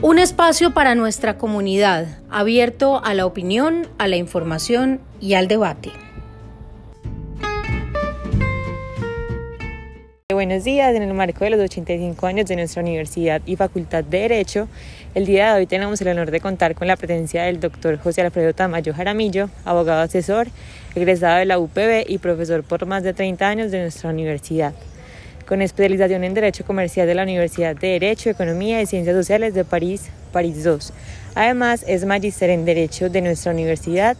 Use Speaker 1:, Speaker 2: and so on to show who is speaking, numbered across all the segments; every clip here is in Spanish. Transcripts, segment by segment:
Speaker 1: Un espacio para nuestra comunidad, abierto a la opinión, a la información y al debate.
Speaker 2: Buenos días, en el marco de los 85 años de nuestra Universidad y Facultad de Derecho, el día de hoy tenemos el honor de contar con la presencia del doctor José Alfredo Tamayo Jaramillo, abogado asesor, egresado de la UPB y profesor por más de 30 años de nuestra universidad con especialización en Derecho Comercial de la Universidad de Derecho, Economía y Ciencias Sociales de París, París II. Además, es magíster en Derecho de nuestra universidad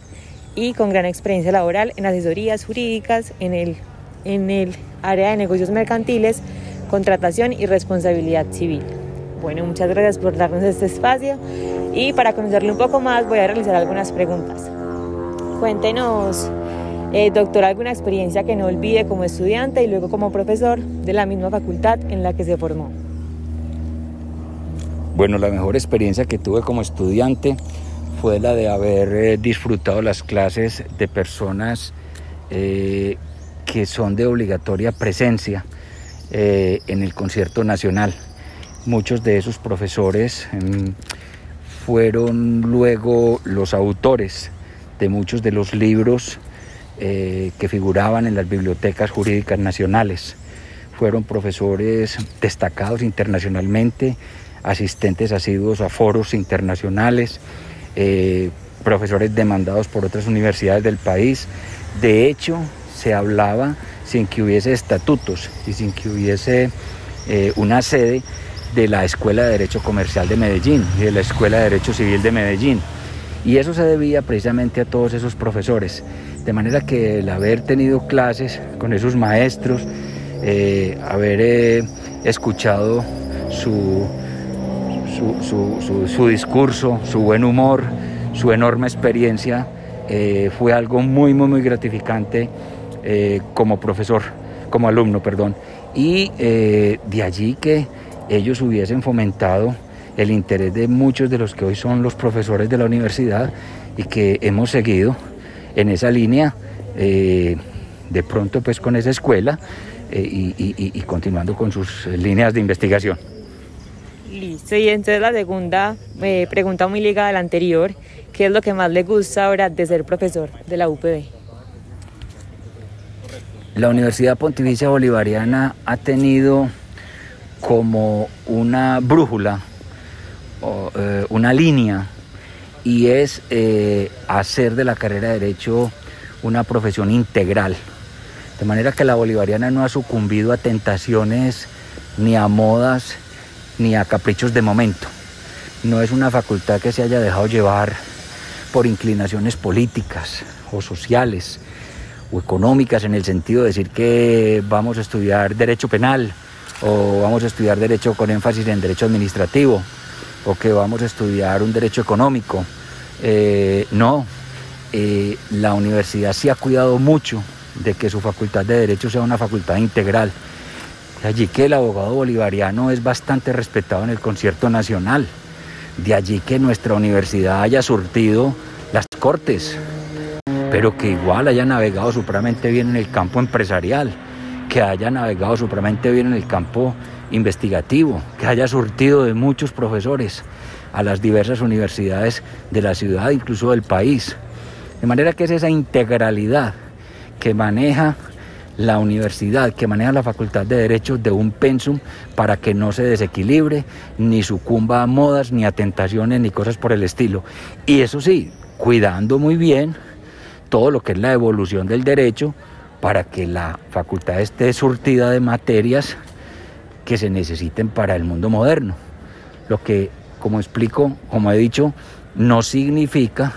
Speaker 2: y con gran experiencia laboral en asesorías jurídicas en el, en el área de negocios mercantiles, contratación y responsabilidad civil. Bueno, muchas gracias por darnos este espacio y para conocerlo un poco más voy a realizar algunas preguntas. Cuéntenos eh, doctor, alguna experiencia que no olvide como estudiante y luego como profesor de la misma facultad en la que se formó.
Speaker 3: Bueno, la mejor experiencia que tuve como estudiante fue la de haber eh, disfrutado las clases de personas eh, que son de obligatoria presencia en el concierto nacional. Muchos de esos profesores em, fueron luego los autores de muchos de los libros eh, que figuraban en las bibliotecas jurídicas nacionales. Fueron profesores destacados internacionalmente, asistentes asiduos a foros internacionales, eh, profesores demandados por otras universidades del país. De hecho, se hablaba sin que hubiese estatutos y sin que hubiese eh, una sede de la Escuela de Derecho Comercial de Medellín y de la Escuela de Derecho Civil de Medellín. Y eso se debía precisamente a todos esos profesores. De manera que el haber tenido clases con esos maestros, eh, haber eh, escuchado su, su, discurso, su buen humor, su enorme experiencia, eh, fue algo muy, muy, muy gratificante como profesor, como alumno, perdón. Y de allí que ellos hubiesen fomentado el interés de muchos de los que hoy son los profesores de la universidad y que hemos seguido en esa línea, eh, de pronto pues con esa escuela eh, y, continuando con sus líneas de investigación.
Speaker 2: Listo, y entonces la segunda eh, pregunta muy ligada a la anterior, ¿qué es lo que más le gusta ahora de ser profesor de la UPB?
Speaker 3: La Universidad Pontificia Bolivariana ha tenido como una brújula eh, una línea y es eh, hacer de la carrera de derecho una profesión integral. De manera que la bolivariana no ha sucumbido a tentaciones ni a modas ni a caprichos de momento. No es una facultad que se haya dejado llevar por inclinaciones políticas o sociales o económicas en el sentido de decir que vamos a estudiar derecho penal o vamos a estudiar derecho con énfasis en derecho administrativo o que vamos a estudiar un derecho económico. Eh, no, eh, la universidad sí ha cuidado mucho de que su facultad de derecho sea una facultad integral. De allí que el abogado bolivariano es bastante respetado en el concierto nacional. De allí que nuestra universidad haya surtido las cortes, pero que igual haya navegado supremamente bien en el campo empresarial, que haya navegado supremamente bien en el campo investigativo, que haya surtido de muchos profesores a las diversas universidades de la ciudad, incluso del país. De manera que es esa integralidad que maneja la universidad, que maneja la Facultad de Derecho de un pensum para que no se desequilibre, ni sucumba a modas, ni a tentaciones, ni cosas por el estilo. Y eso sí, cuidando muy bien todo lo que es la evolución del derecho para que la facultad esté surtida de materias que se necesiten para el mundo moderno. Lo que, como explico, como he dicho, no significa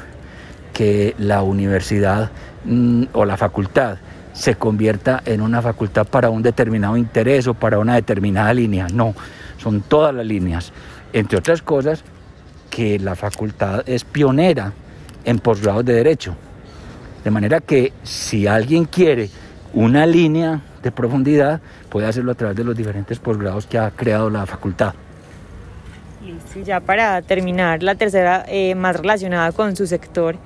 Speaker 3: que la universidad mm, o la facultad se convierta en una facultad para un determinado interés o para una determinada línea. No, son todas las líneas. Entre otras cosas, que la facultad es pionera en posgrados de derecho. De manera que si alguien quiere una línea de profundidad, puede hacerlo a través de los diferentes posgrados que ha creado la facultad.
Speaker 2: Listo, ya para terminar, la tercera eh, más relacionada con su sector,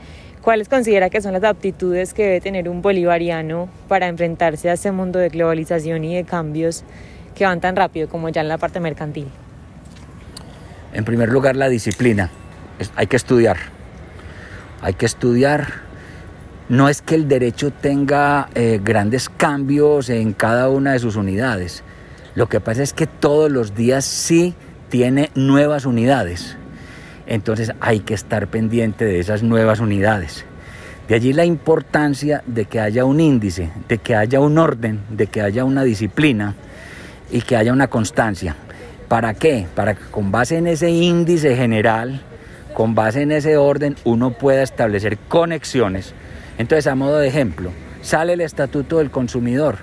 Speaker 2: ¿cuáles considera que son las aptitudes que debe tener un bolivariano para enfrentarse a ese mundo de globalización y de cambios que van tan rápido como ya en la parte mercantil?
Speaker 3: En primer lugar, la disciplina. Hay que estudiar. Hay que estudiar. No es que el derecho tenga eh, grandes cambios en cada una de sus unidades. Lo que pasa es que todos los días sí tiene nuevas unidades. Entonces hay que estar pendiente de esas nuevas unidades. De allí la importancia de que haya un índice, de que haya un orden, de que haya una disciplina y que haya una constancia. ¿Para qué? Para que con base en ese índice general, con base en ese orden, uno pueda establecer conexiones. Entonces, a modo de ejemplo, sale el Estatuto del Consumidor.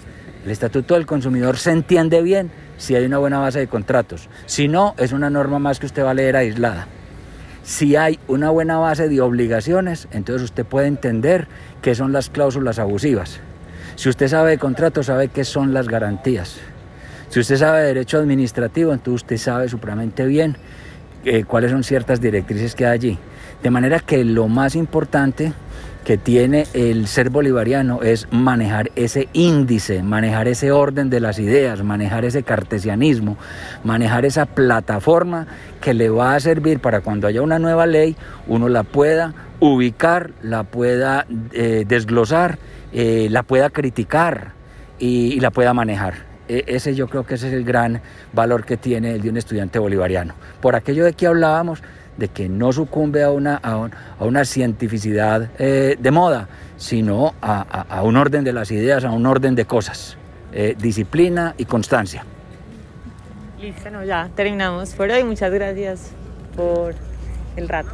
Speaker 3: El Estatuto del Consumidor se entiende bien si hay una buena base de contratos. Si no, es una norma más que usted va a leer aislada. Si hay una buena base de obligaciones, entonces usted puede entender qué son las cláusulas abusivas. Si usted sabe de contratos, sabe qué son las garantías. Si usted sabe de derecho administrativo, entonces usted sabe supremamente bien eh, cuáles son ciertas directrices que hay allí. De manera que lo más importante que tiene el ser bolivariano es manejar ese índice, manejar ese orden de las ideas, manejar ese cartesianismo, manejar esa plataforma que le va a servir para cuando haya una nueva ley, uno la pueda ubicar, la pueda eh, desglosar, eh, la pueda criticar y, la pueda manejar. E, ese yo creo que ese es el gran valor que tiene el de un estudiante bolivariano. Por aquello de que hablábamos, de que no sucumbe a una, a, una cientificidad eh, de moda, sino a, un orden de las ideas, a un orden de cosas, eh, disciplina y constancia.
Speaker 2: Listo, no, ya terminamos por hoy. Muchas gracias por el rato.